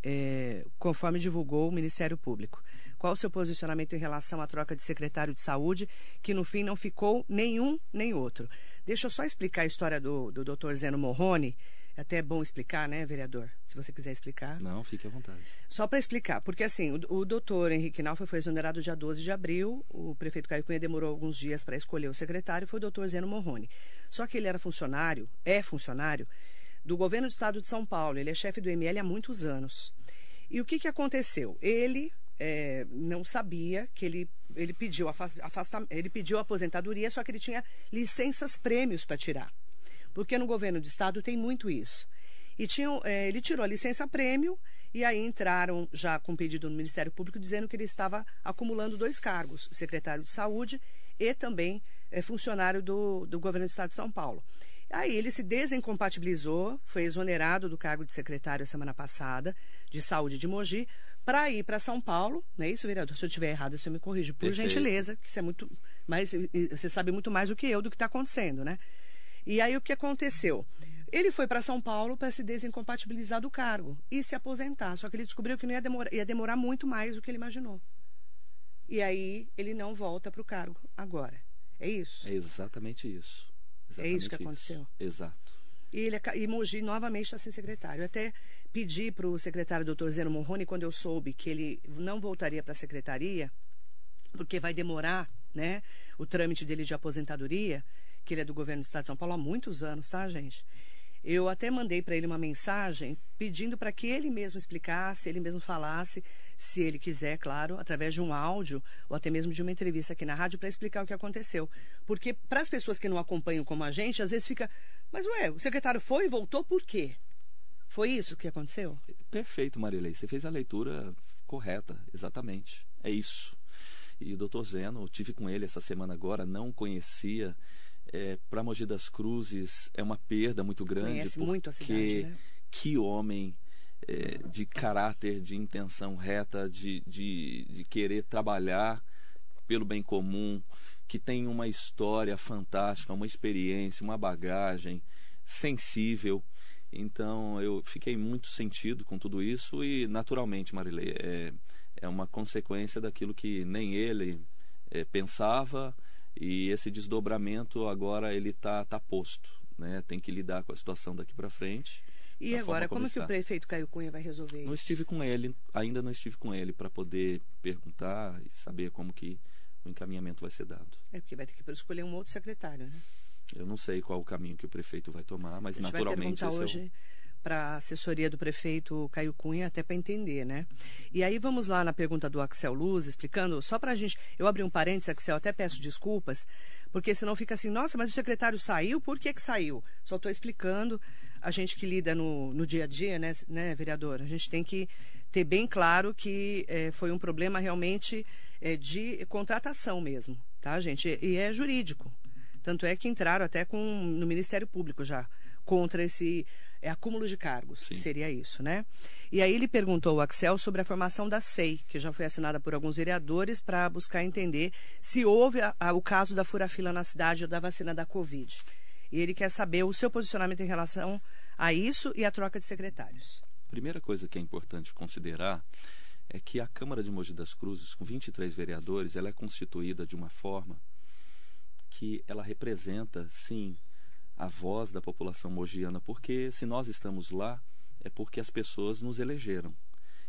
é, conforme divulgou o Ministério Público. Qual o seu posicionamento em relação à troca de secretário de saúde, que no fim não ficou nenhum nem outro? Deixa eu só explicar a história do, do Dr. Zeno Morrone é até bom explicar, né, vereador? Se você quiser explicar. Não, fique à vontade. Só para explicar, porque assim, o, o doutor Henrique Nalfa foi exonerado dia 12 de abril, o prefeito Caio Cunha demorou alguns dias para escolher o secretário, foi o doutor Zeno Morrone. Só que ele era funcionário, é funcionário, do governo do estado de São Paulo, ele é chefe do ML há muitos anos. E o que, que aconteceu? Ele é, não sabia que ele, ele, pediu afasta, ele pediu aposentadoria, só que ele tinha licenças prêmios para tirar porque no governo do estado tem muito isso. E tinham, é, ele tirou a licença prêmio e aí entraram já com pedido no Ministério Público dizendo que ele estava acumulando dois cargos, secretário de saúde e também é, funcionário do, do governo do estado de São Paulo. Aí ele se desincompatibilizou, foi exonerado do cargo de secretário semana passada de saúde de Mogi para ir para São Paulo, não é isso, vereador? Se eu estiver errado, você me corrige, por Perfeito. gentileza, que isso é muito, mas você sabe muito mais do que eu do que está acontecendo, né? E aí o que aconteceu? Ele foi para São Paulo para se desincompatibilizar do cargo e se aposentar. Só que ele descobriu que não ia demorar, ia demorar muito mais do que ele imaginou. E aí ele não volta para o cargo agora. É isso? É exatamente isso. Exatamente é isso que aconteceu? Isso. Exato. E, ele, e Mogi novamente está sem secretário. Eu até pedi para o secretário doutor Zeno Morrone, quando eu soube que ele não voltaria para a secretaria, porque vai demorar né, o trâmite dele de aposentadoria, que ele é do governo do estado de São Paulo há muitos anos, tá, gente? Eu até mandei para ele uma mensagem pedindo para que ele mesmo explicasse, ele mesmo falasse, se ele quiser, claro, através de um áudio ou até mesmo de uma entrevista aqui na rádio para explicar o que aconteceu. Porque para as pessoas que não acompanham como a gente, às vezes fica, mas ué, o secretário foi e voltou por quê? Foi isso que aconteceu? Perfeito, Marilei. Você fez a leitura correta, exatamente. É isso. E o doutor Zeno, eu tive com ele essa semana agora, não conhecia é, para Mogi das Cruzes é uma perda muito grande. Conhece muito a cidade, né? Que homem é, de caráter, de intenção reta, de, de, de querer trabalhar pelo bem comum, que tem uma história fantástica, uma experiência, uma bagagem sensível. Então eu fiquei muito sentido com tudo isso e naturalmente, Marilei, é, é uma consequência daquilo que nem ele é, pensava e esse desdobramento agora ele está tá posto, né? Tem que lidar com a situação daqui para frente. E agora, como, como que o prefeito Caio Cunha vai resolver não isso? estive com ele, ainda não estive com ele para poder perguntar e saber como que o encaminhamento vai ser dado. É porque vai ter que escolher um outro secretário, né? Eu não sei qual o caminho que o prefeito vai tomar, mas naturalmente vai perguntar hoje para a assessoria do prefeito Caio Cunha, até para entender, né? E aí vamos lá na pergunta do Axel Luz, explicando, só para a gente. Eu abri um parênteses, Axel, até peço desculpas, porque senão fica assim, nossa, mas o secretário saiu, por que, que saiu? Só estou explicando, a gente que lida no, no dia a dia, né, né, vereador? A gente tem que ter bem claro que é, foi um problema realmente é, de contratação mesmo, tá, gente? E é jurídico. Tanto é que entraram até com, no Ministério Público já contra esse é, acúmulo de cargos, Sim. seria isso, né? E aí ele perguntou ao Axel sobre a formação da SEI, que já foi assinada por alguns vereadores para buscar entender se houve a, a, o caso da fura-fila na cidade ou da vacina da Covid. E ele quer saber o seu posicionamento em relação a isso e a troca de secretários. Primeira coisa que é importante considerar é que a Câmara de Mogi das Cruzes, com 23 vereadores, ela é constituída de uma forma que ela representa, sim, a voz da população mogiana, porque se nós estamos lá, é porque as pessoas nos elegeram.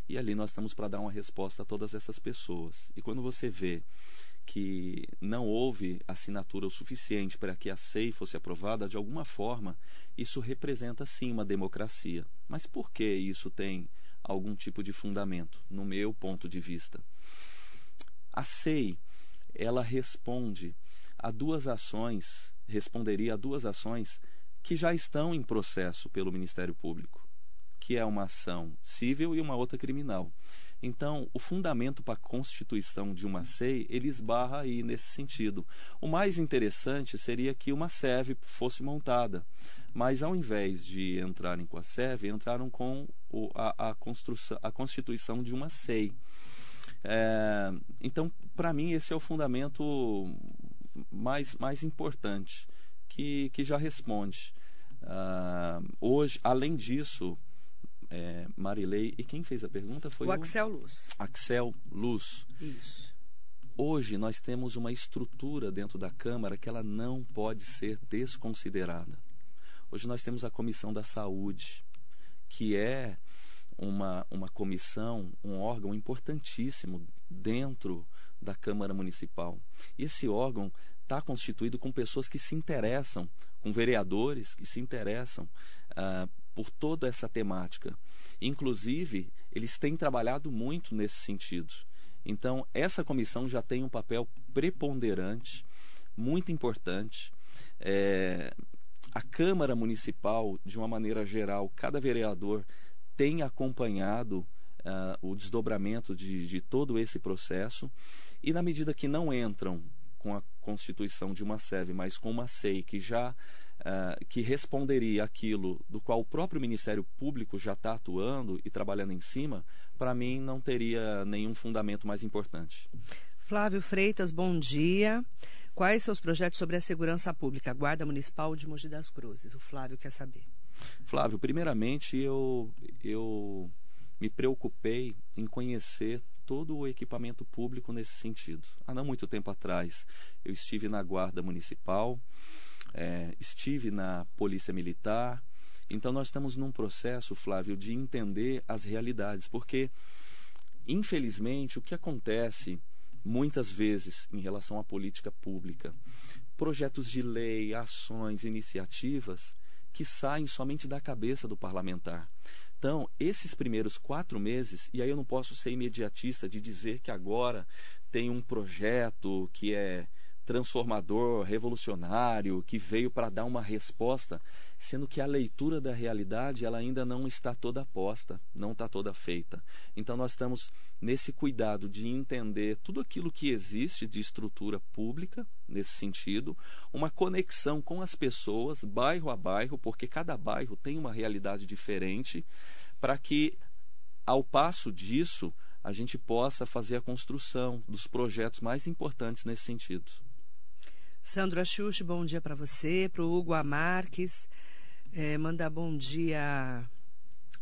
E ali nós estamos para dar uma resposta a todas essas pessoas. E quando você vê que não houve assinatura o suficiente para que a SEI fosse aprovada, de alguma forma, isso representa sim uma democracia. Mas por que isso tem algum tipo de fundamento, no meu ponto de vista? A SEI, ela responde a duas ações responderia a duas ações que já estão em processo pelo Ministério Público, que é uma ação civil e uma outra criminal. Então, o fundamento para a constituição de uma SEI, ele esbarra aí nesse sentido. O mais interessante seria que uma SEV fosse montada, mas ao invés de entrarem com a SEV, entraram com o, a, a, construção, a constituição de uma SEI. É, então, para mim, esse é o fundamento mais, mais importante, que, que já responde. Uh, hoje, além disso, é, Marilei, e quem fez a pergunta foi o Axel Luz. Axel Luz. Isso. Hoje nós temos uma estrutura dentro da Câmara que ela não pode ser desconsiderada. Hoje nós temos a Comissão da Saúde, que é uma, uma comissão, um órgão importantíssimo dentro da Câmara Municipal. E esse órgão está constituído com pessoas que se interessam, com vereadores que se interessam uh, por toda essa temática. Inclusive, eles têm trabalhado muito nesse sentido. Então, essa comissão já tem um papel preponderante, muito importante. É, a Câmara Municipal, de uma maneira geral, cada vereador tem acompanhado uh, o desdobramento de, de todo esse processo e na medida que não entram com a constituição de uma SEV, mas com uma SEI que já uh, que responderia aquilo do qual o próprio Ministério Público já está atuando e trabalhando em cima, para mim não teria nenhum fundamento mais importante. Flávio Freitas, bom dia. Quais seus projetos sobre a segurança pública? Guarda Municipal de Mogi das Cruzes. O Flávio quer saber. Flávio, primeiramente eu, eu me preocupei em conhecer todo o equipamento público nesse sentido. Há não muito tempo atrás, eu estive na Guarda Municipal, é, estive na Polícia Militar. Então, nós estamos num processo, Flávio, de entender as realidades, porque, infelizmente, o que acontece muitas vezes em relação à política pública, projetos de lei, ações, iniciativas que saem somente da cabeça do parlamentar. Então, esses primeiros quatro meses, e aí eu não posso ser imediatista de dizer que agora tem um projeto que é transformador, revolucionário, que veio para dar uma resposta, sendo que a leitura da realidade ela ainda não está toda posta, não está toda feita. Então nós estamos nesse cuidado de entender tudo aquilo que existe de estrutura pública nesse sentido, uma conexão com as pessoas, bairro a bairro, porque cada bairro tem uma realidade diferente, para que ao passo disso a gente possa fazer a construção dos projetos mais importantes nesse sentido. Sandro Axuxi, bom dia para você. Para o Hugo Amarques, é, mandar bom dia.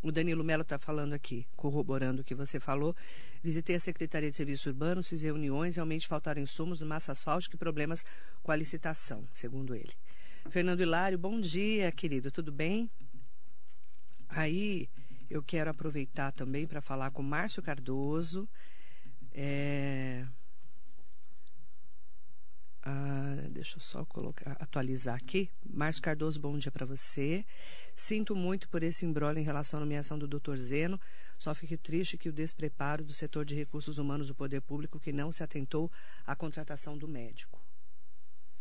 O Danilo Melo está falando aqui, corroborando o que você falou. Visitei a Secretaria de Serviços Urbanos, fiz reuniões, realmente faltaram insumos massa asfáltica e problemas com a licitação, segundo ele. Fernando Hilário, bom dia, querido, tudo bem? Aí eu quero aproveitar também para falar com Márcio Cardoso. É Ah, deixa eu só colocar, atualizar aqui. Márcio Cardoso, bom dia para você. Sinto muito por esse embrolho em relação à nomeação do Dr. Zeno. Só fico triste que o despreparo do setor de recursos humanos do poder público que não se atentou à contratação do médico.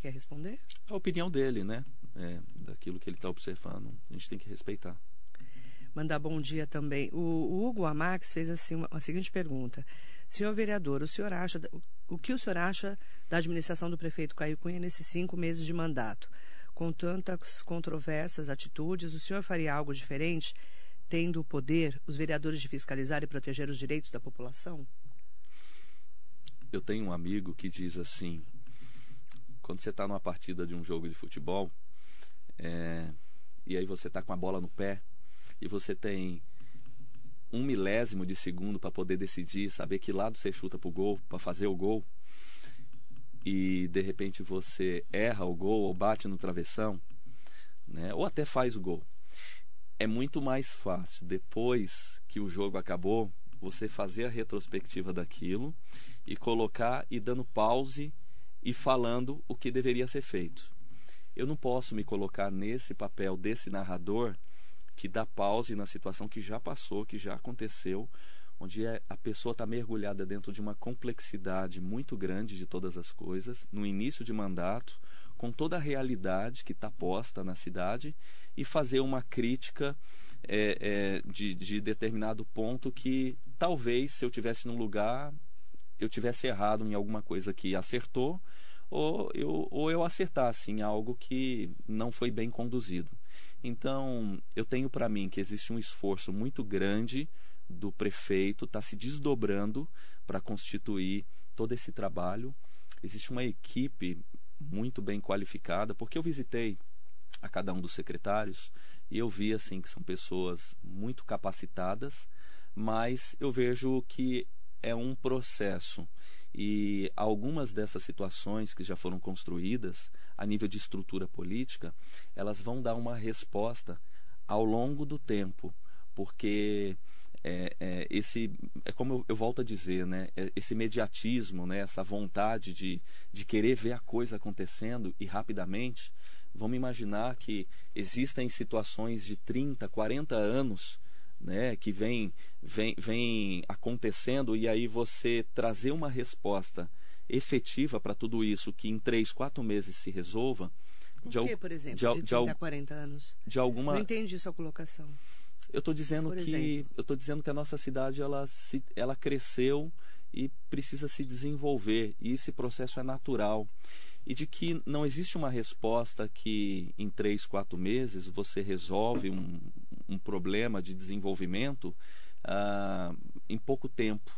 Quer responder? A opinião dele, né? É, daquilo que ele está observando. A gente tem que respeitar. Mandar bom dia também. O, o Hugo Amax fez assim uma, a seguinte pergunta: Senhor vereador, o senhor acha o que o senhor acha da administração do prefeito Caio Cunha nesses cinco meses de mandato? Com tantas controvérsias, atitudes, o senhor faria algo diferente, tendo o poder, os vereadores, de fiscalizar e proteger os direitos da população? Eu tenho um amigo que diz assim: quando você está numa partida de um jogo de futebol, é, e aí você está com a bola no pé, e você tem um milésimo de segundo para poder decidir, saber que lado você chuta para o gol, para fazer o gol, e de repente você erra o gol ou bate no travessão, né, ou até faz o gol. É muito mais fácil depois que o jogo acabou você fazer a retrospectiva daquilo e colocar e dando pause e falando o que deveria ser feito. Eu não posso me colocar nesse papel desse narrador que dá pause na situação que já passou, que já aconteceu, onde é, a pessoa está mergulhada dentro de uma complexidade muito grande de todas as coisas, no início de mandato, com toda a realidade que está posta na cidade, e fazer uma crítica é, é, de, de determinado ponto que talvez, se eu tivesse no lugar, eu tivesse errado em alguma coisa que acertou, ou eu, ou eu acertasse em algo que não foi bem conduzido. Então, eu tenho para mim que existe um esforço muito grande do prefeito estar tá se desdobrando para constituir todo esse trabalho. Existe uma equipe muito bem qualificada, porque eu visitei a cada um dos secretários e eu vi assim que são pessoas muito capacitadas, mas eu vejo que é um processo e algumas dessas situações que já foram construídas a nível de estrutura política, elas vão dar uma resposta ao longo do tempo, porque é, é, esse é como eu, eu, volto a dizer, né? É, esse mediatismo, né? Essa vontade de, de querer ver a coisa acontecendo e rapidamente. Vamos imaginar que existem situações de 30, 40 anos né, que vem, vem, vem acontecendo e aí você trazer uma resposta efetiva para tudo isso que em três, quatro meses se resolva. O de que, por exemplo, de, de 30 a 40 anos? De alguma... Não entendi sua colocação. Eu estou dizendo por que exemplo. eu estou dizendo que a nossa cidade ela, se, ela cresceu e precisa se desenvolver e esse processo é natural e de que não existe uma resposta que em três, quatro meses você resolve um, um problema de desenvolvimento uh, em pouco tempo.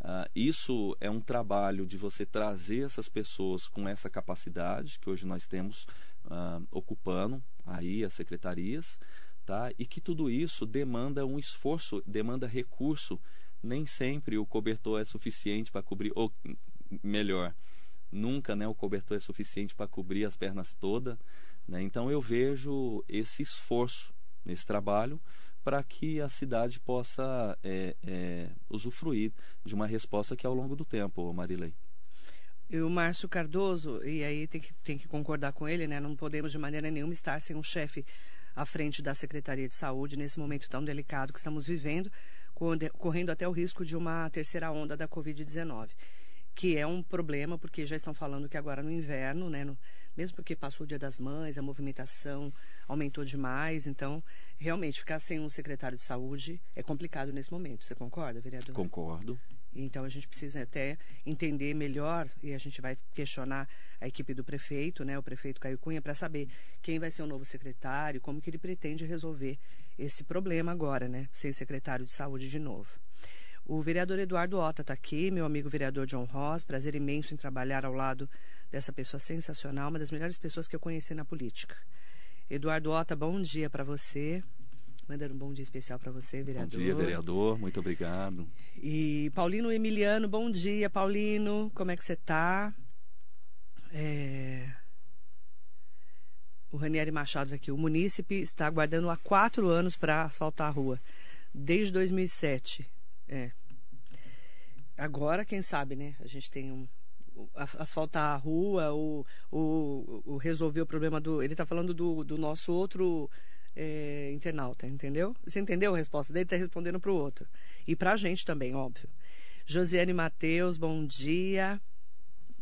Uh, isso é um trabalho de você trazer essas pessoas com essa capacidade que hoje nós temos uh, ocupando aí as secretarias, tá? E que tudo isso demanda um esforço, demanda recurso. Nem sempre o cobertor é suficiente para cobrir, ou melhor, nunca né, o cobertor é suficiente para cobrir as pernas todas. Né? Então eu vejo esse esforço nesse trabalho para que a cidade possa é, é, usufruir de uma resposta que é ao longo do tempo, Marilei. E o Márcio Cardoso, e aí tem que, tem que concordar com ele, né? Não podemos de maneira nenhuma estar sem um chefe à frente da Secretaria de Saúde nesse momento tão delicado que estamos vivendo, correndo até o risco de uma terceira onda da Covid-19 que é um problema, porque já estão falando que agora no inverno, né, no, mesmo porque passou o Dia das Mães, a movimentação aumentou demais, então realmente ficar sem um secretário de saúde é complicado nesse momento. Você concorda, vereador? Concordo. Então a gente precisa até entender melhor e a gente vai questionar a equipe do prefeito, né, o prefeito Caio Cunha, para saber quem vai ser o novo secretário, como que ele pretende resolver esse problema agora, né, sem secretário de saúde de novo. O vereador Eduardo Ota está aqui, meu amigo vereador John Ross. Prazer imenso em trabalhar ao lado dessa pessoa sensacional, uma das melhores pessoas que eu conheci na política. Eduardo Ota, bom dia para você. Mandando um bom dia especial para você, vereador. Bom dia, vereador. Muito obrigado. E Paulino Emiliano, bom dia, Paulino. Como é que você está? É... O Ranieri Machado aqui. O munícipe está aguardando há quatro anos para asfaltar a rua. Desde 2007. É. Agora, quem sabe, né? A gente tem um, asfaltar a rua, ou, ou, ou resolver o problema do. Ele está falando do, do nosso outro é, internauta, entendeu? Você entendeu a resposta dele? Está respondendo para o outro. E para a gente também, óbvio. Josiane Matheus, bom dia.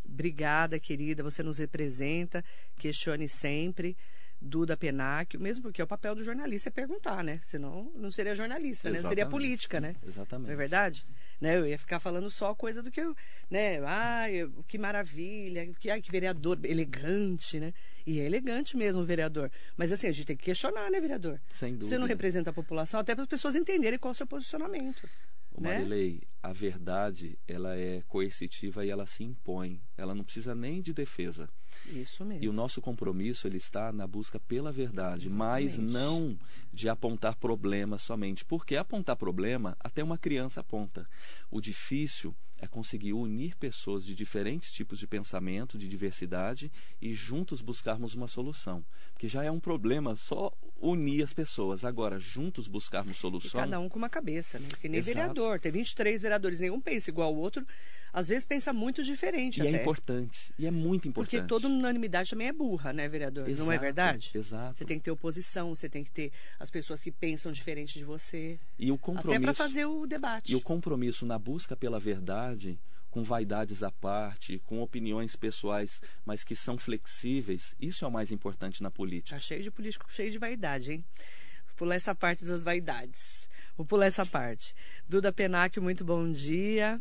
Obrigada, querida. Você nos representa. Questione sempre. Duda Penac, mesmo porque é o papel do jornalista é perguntar, né? Senão não seria jornalista, né? Não seria política, né? Exatamente. Não é verdade? Né? Eu ia ficar falando só coisa do que eu, né? Ai, que maravilha, que, ai, que vereador elegante, né? E é elegante mesmo o vereador. Mas assim, a gente tem que questionar, né, vereador? Sem dúvida. Você não representa a população, até para as pessoas entenderem qual é o seu posicionamento. O né? Marilei, a verdade, ela é coercitiva e ela se impõe. Ela não precisa nem de defesa. Isso mesmo. E o nosso compromisso ele está na busca pela verdade, Exatamente. mas não de apontar problemas somente, porque apontar problema até uma criança aponta. O difícil é conseguir unir pessoas de diferentes tipos de pensamento, de diversidade e juntos buscarmos uma solução. Porque já é um problema só unir as pessoas. Agora, juntos buscarmos solução. E cada um com uma cabeça, né? Porque nem Exato. vereador. Tem 23 vereadores, nenhum pensa igual ao outro. Às vezes pensa muito diferente. E é até. é importante. E é muito importante. Porque toda unanimidade também é burra, né, vereador? Exato, Não é verdade? Exato. Você tem que ter oposição, você tem que ter as pessoas que pensam diferente de você. E o compromisso. Até para fazer o debate. E o compromisso na busca pela verdade com vaidades à parte, com opiniões pessoais, mas que são flexíveis, isso é o mais importante na política. Tá cheio de político, cheio de vaidade, hein? Vou pular essa parte das vaidades. Vou pular essa parte. Duda Penac, muito bom dia.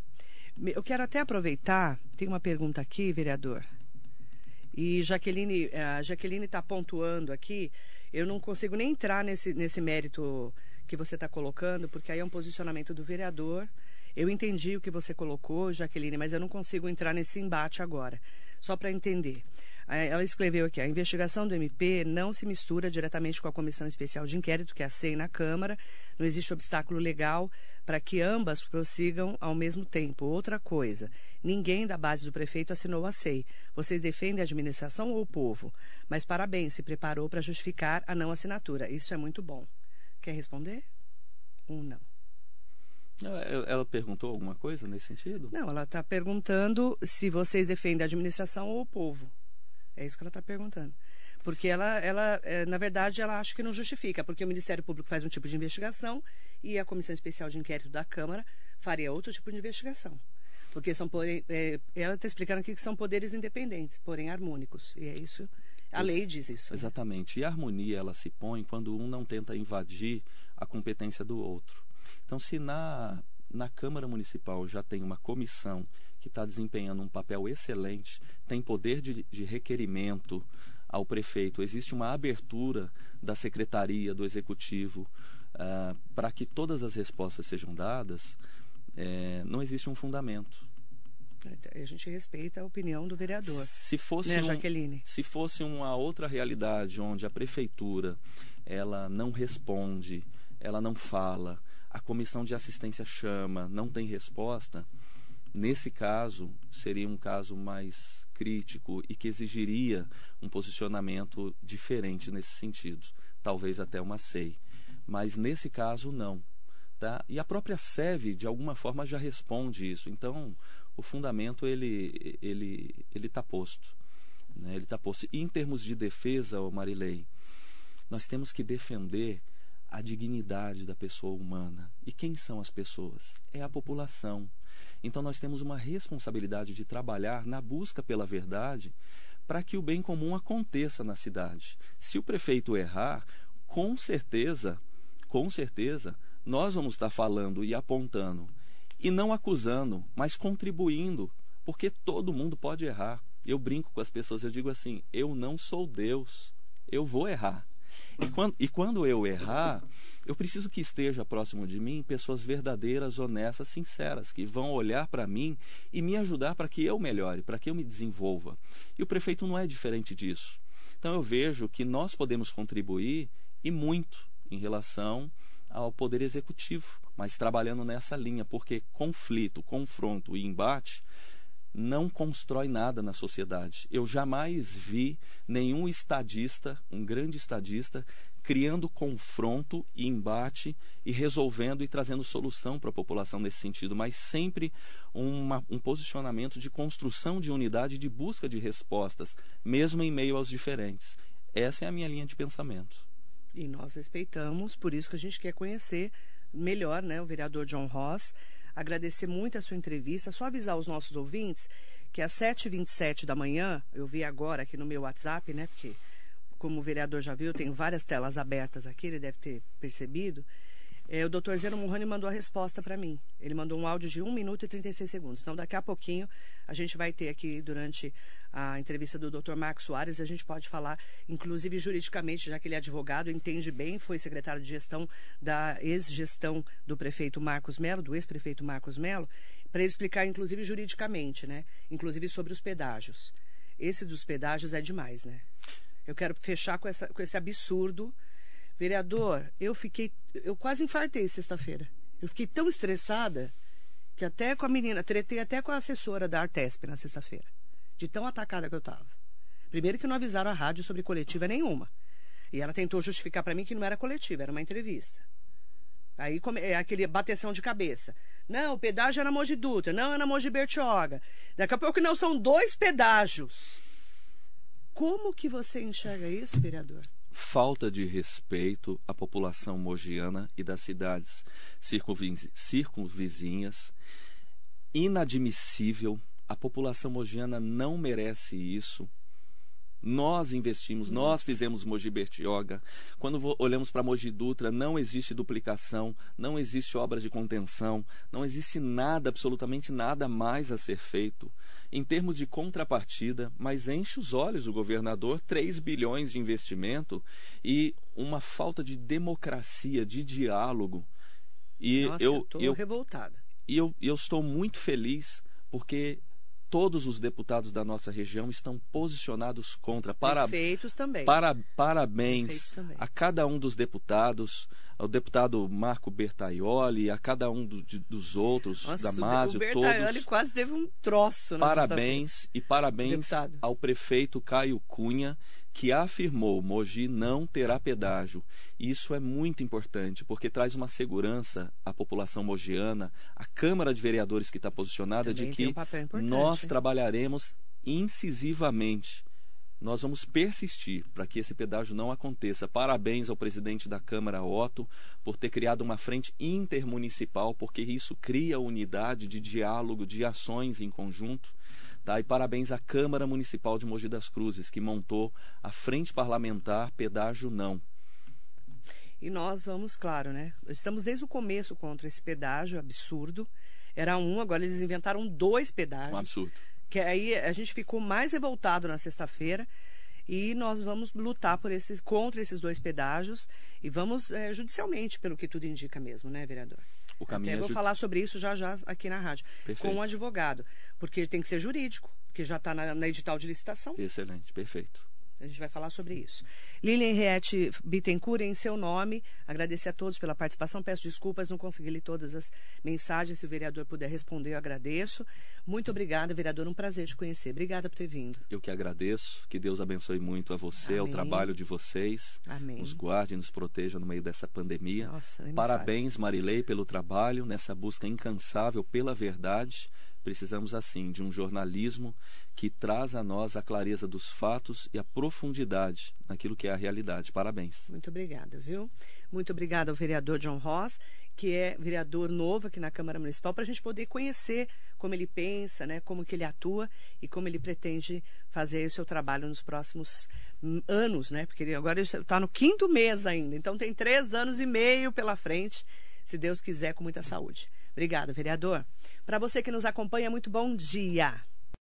Eu quero até aproveitar, tem uma pergunta aqui, vereador. E Jaqueline, a Jaqueline está pontuando aqui. Eu não consigo nem entrar nesse, nesse mérito que você está colocando, porque aí é um posicionamento do vereador eu entendi o que você colocou, Jaqueline, mas eu não consigo entrar nesse embate agora. Só para entender. Ela escreveu aqui: a investigação do MP não se mistura diretamente com a Comissão Especial de Inquérito, que é a SEI na Câmara. Não existe obstáculo legal para que ambas prossigam ao mesmo tempo. Outra coisa: ninguém da base do prefeito assinou a SEI. Vocês defendem a administração ou o povo? Mas parabéns, se preparou para justificar a não assinatura. Isso é muito bom. Quer responder? Um não. Ela perguntou alguma coisa nesse sentido? Não, ela está perguntando se vocês defendem a administração ou o povo. É isso que ela está perguntando. Porque ela, ela, é, na verdade, ela acha que não justifica, porque o Ministério Público faz um tipo de investigação e a Comissão Especial de Inquérito da Câmara faria outro tipo de investigação. Porque são é, ela está explicando aqui que são poderes independentes, porém harmônicos. E é isso. A lei diz isso. Né? Exatamente. E a harmonia ela se põe quando um não tenta invadir a competência do outro. Então, se na, na Câmara Municipal já tem uma comissão que está desempenhando um papel excelente, tem poder de, de requerimento ao prefeito, existe uma abertura da secretaria, do executivo, uh, para que todas as respostas sejam dadas, é, não existe um fundamento. A gente respeita a opinião do vereador. Se fosse, né, um, Jaqueline? se fosse uma outra realidade onde a prefeitura ela não responde, ela não fala, a comissão de assistência chama, não tem resposta, nesse caso seria um caso mais crítico e que exigiria um posicionamento diferente nesse sentido, talvez até uma SEI. Mas nesse caso não. Tá? E a própria SEV, de alguma forma, já responde isso. Então, o fundamento ele ele ele está posto. Né? Ele está posto. E em termos de defesa, Marilei, nós temos que defender a dignidade da pessoa humana. E quem são as pessoas? É a população. Então nós temos uma responsabilidade de trabalhar na busca pela verdade para que o bem comum aconteça na cidade. Se o prefeito errar, com certeza, com certeza, nós vamos estar falando e apontando e não acusando, mas contribuindo, porque todo mundo pode errar. Eu brinco com as pessoas, eu digo assim: eu não sou Deus, eu vou errar. E quando, e quando eu errar, eu preciso que esteja próximo de mim pessoas verdadeiras, honestas, sinceras, que vão olhar para mim e me ajudar para que eu melhore, para que eu me desenvolva. E o prefeito não é diferente disso. Então eu vejo que nós podemos contribuir e muito em relação ao poder executivo, mas trabalhando nessa linha, porque conflito, confronto e embate não constrói nada na sociedade. Eu jamais vi nenhum estadista, um grande estadista, criando confronto e embate e resolvendo e trazendo solução para a população nesse sentido, mas sempre uma, um posicionamento de construção de unidade, de busca de respostas, mesmo em meio aos diferentes. Essa é a minha linha de pensamento. E nós respeitamos, por isso que a gente quer conhecer melhor né, o vereador John Ross. Agradecer muito a sua entrevista. Só avisar os nossos ouvintes que às 7h27 da manhã, eu vi agora aqui no meu WhatsApp, né? Porque, como o vereador já viu, tenho várias telas abertas aqui, ele deve ter percebido. É, o doutor Zeno Morrone mandou a resposta para mim. Ele mandou um áudio de 1 minuto e 36 segundos. Então, daqui a pouquinho, a gente vai ter aqui, durante a entrevista do doutor Marcos Soares, a gente pode falar, inclusive juridicamente, já que ele é advogado, entende bem, foi secretário de gestão da ex-gestão do prefeito Marcos Melo, do ex-prefeito Marcos Melo, para ele explicar, inclusive juridicamente, né? Inclusive sobre os pedágios. Esse dos pedágios é demais, né? Eu quero fechar com, essa, com esse absurdo Vereador, eu fiquei. Eu quase infartei sexta-feira. Eu fiquei tão estressada que até com a menina, tretei até com a assessora da Artesp na sexta-feira. De tão atacada que eu estava. Primeiro que não avisaram a rádio sobre coletiva nenhuma. E ela tentou justificar para mim que não era coletiva, era uma entrevista. Aí é aquele bateção de cabeça. Não, o pedágio é na Mogi Dutra, não é na Mogi Bertioga. Daqui a pouco não, são dois pedágios. Como que você enxerga isso, vereador? Falta de respeito à população mogiana e das cidades circunvizinhas. Inadmissível. A população mogiana não merece isso. Nós investimos, Nossa. nós fizemos Mogi Bertioga. Quando olhamos para Mogi Dutra, não existe duplicação, não existe obras de contenção, não existe nada, absolutamente nada mais a ser feito. Em termos de contrapartida, mas enche os olhos o governador, 3 bilhões de investimento e uma falta de democracia, de diálogo. E Nossa, eu estou revoltada. E eu, eu estou muito feliz porque todos os deputados da nossa região estão posicionados contra. Para, Prefeitos também. Para, parabéns também. a cada um dos deputados, ao deputado Marco Bertaioli, a cada um do, de, dos outros, Nossa, Damásio, o Bertaioli todos. quase teve um troço. Parabéns e parabéns ao prefeito Caio Cunha que afirmou Mogi não terá pedágio. Isso é muito importante, porque traz uma segurança à população mogiana, à Câmara de Vereadores que está posicionada Também de que um nós trabalharemos incisivamente. Nós vamos persistir para que esse pedágio não aconteça. Parabéns ao presidente da Câmara, Otto, por ter criado uma frente intermunicipal, porque isso cria unidade de diálogo, de ações em conjunto. Tá? E parabéns à Câmara Municipal de Mogi das Cruzes, que montou a Frente Parlamentar Pedágio Não. E nós vamos, claro, né? Estamos desde o começo contra esse pedágio absurdo. Era um, agora eles inventaram dois pedágios. Um absurdo. Que aí a gente ficou mais revoltado na sexta-feira e nós vamos lutar por esses, contra esses dois pedágios e vamos é, judicialmente, pelo que tudo indica mesmo, né, vereador? O caminho Até é vou falar sobre isso já já aqui na rádio, perfeito. com um advogado, porque tem que ser jurídico, que já está na, na edital de licitação. Excelente, perfeito. A gente vai falar sobre isso. Lilian Henriette Bittencourt, em seu nome, agradecer a todos pela participação. Peço desculpas, não consegui ler todas as mensagens. Se o vereador puder responder, eu agradeço. Muito obrigada, vereador. Um prazer te conhecer. Obrigada por ter vindo. Eu que agradeço. Que Deus abençoe muito a você, Amém. ao trabalho de vocês. Amém. Nos guarde, nos proteja no meio dessa pandemia. Nossa, Parabéns, Marilei, pelo trabalho nessa busca incansável pela verdade Precisamos, assim, de um jornalismo que traz a nós a clareza dos fatos e a profundidade naquilo que é a realidade. Parabéns. Muito obrigada, viu? Muito obrigada ao vereador John Ross, que é vereador novo aqui na Câmara Municipal, para a gente poder conhecer como ele pensa, né, como que ele atua e como ele pretende fazer o seu trabalho nos próximos hum, anos, né? Porque ele agora está no quinto mês ainda, então tem três anos e meio pela frente, se Deus quiser, com muita saúde. Obrigada, vereador. Para você que nos acompanha, muito bom dia.